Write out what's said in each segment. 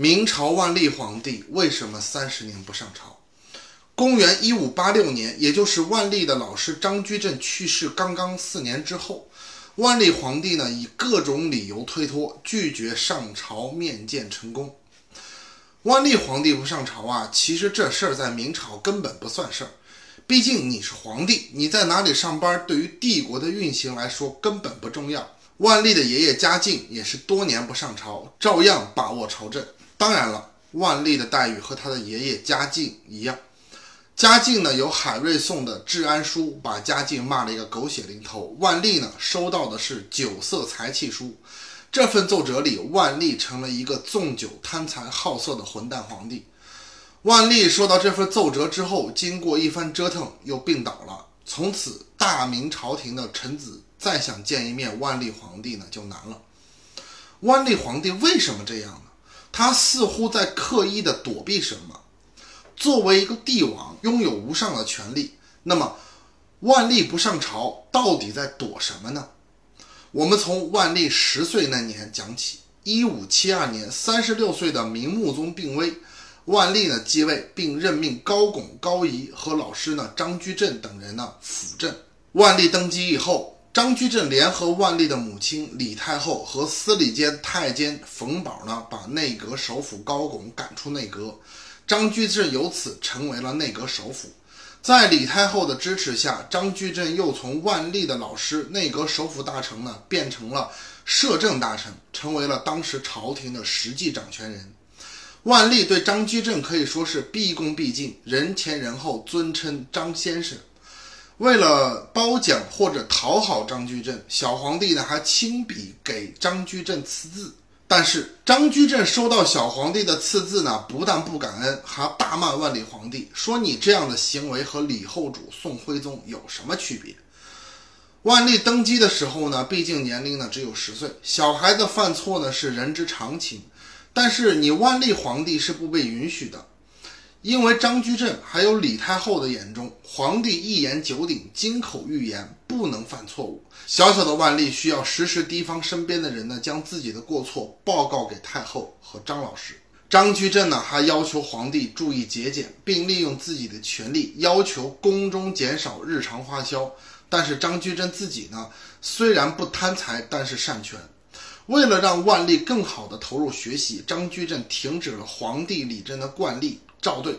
明朝万历皇帝为什么三十年不上朝？公元一五八六年，也就是万历的老师张居正去世刚刚四年之后，万历皇帝呢以各种理由推脱，拒绝上朝面见成功。万历皇帝不上朝啊，其实这事儿在明朝根本不算事儿，毕竟你是皇帝，你在哪里上班，对于帝国的运行来说根本不重要。万历的爷爷嘉靖也是多年不上朝，照样把握朝政。当然了，万历的待遇和他的爷爷嘉靖一样。嘉靖呢有海瑞送的治安书，把嘉靖骂了一个狗血淋头。万历呢收到的是酒色财气书。这份奏折里，万历成了一个纵酒贪财好色的混蛋皇帝。万历收到这份奏折之后，经过一番折腾，又病倒了。从此，大明朝廷的臣子再想见一面万历皇帝呢，就难了。万历皇帝为什么这样呢？他似乎在刻意的躲避什么。作为一个帝王，拥有无上的权力，那么万历不上朝，到底在躲什么呢？我们从万历十岁那年讲起。一五七二年，三十六岁的明穆宗病危，万历呢继位，并任命高拱、高仪和老师呢张居正等人呢辅政。万历登基以后。张居正联合万历的母亲李太后和司礼监太监冯保呢，把内阁首辅高拱赶出内阁，张居正由此成为了内阁首辅。在李太后的支持下，张居正又从万历的老师内阁首辅大臣呢，变成了摄政大臣，成为了当时朝廷的实际掌权人。万历对张居正可以说是毕恭毕敬，人前人后尊称张先生。为了褒奖或者讨好张居正，小皇帝呢还亲笔给张居正赐字。但是张居正收到小皇帝的赐字呢，不但不感恩，还大骂万历皇帝，说你这样的行为和李后主宋徽宗有什么区别？万历登基的时候呢，毕竟年龄呢只有十岁，小孩子犯错呢是人之常情，但是你万历皇帝是不被允许的。因为张居正还有李太后的眼中，皇帝一言九鼎，金口玉言，不能犯错误。小小的万历需要时时提防身边的人呢，将自己的过错报告给太后和张老师。张居正呢，还要求皇帝注意节俭，并利用自己的权力要求宫中减少日常花销。但是张居正自己呢，虽然不贪财，但是擅权。为了让万历更好地投入学习，张居正停止了皇帝理政的惯例。赵对，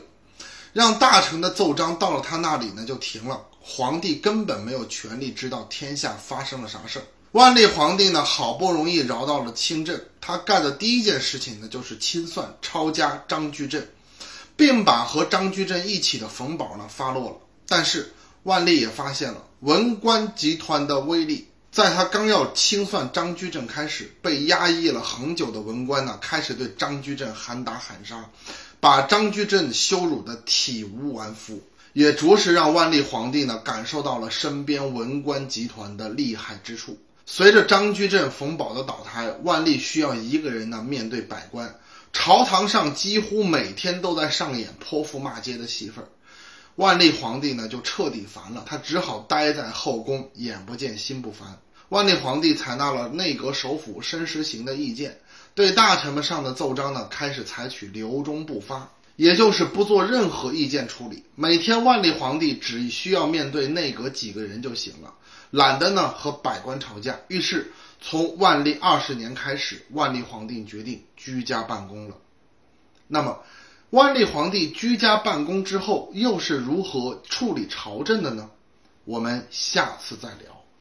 让大臣的奏章到了他那里呢，就停了。皇帝根本没有权利知道天下发生了啥事儿。万历皇帝呢，好不容易饶到了清镇，他干的第一件事情呢，就是清算抄家张居正，并把和张居正一起的冯保呢发落了。但是万历也发现了文官集团的威力，在他刚要清算张居正开始，被压抑了很久的文官呢，开始对张居正喊打喊杀。把张居正羞辱得体无完肤，也着实让万历皇帝呢感受到了身边文官集团的厉害之处。随着张居正、冯保的倒台，万历需要一个人呢面对百官，朝堂上几乎每天都在上演泼妇骂街的戏份。万历皇帝呢就彻底烦了，他只好待在后宫，眼不见心不烦。万历皇帝采纳了内阁首辅申时行的意见。对大臣们上的奏章呢，开始采取留中不发，也就是不做任何意见处理。每天万历皇帝只需要面对内阁几个人就行了，懒得呢和百官吵架。于是从万历二十年开始，万历皇帝决定居家办公了。那么，万历皇帝居家办公之后，又是如何处理朝政的呢？我们下次再聊。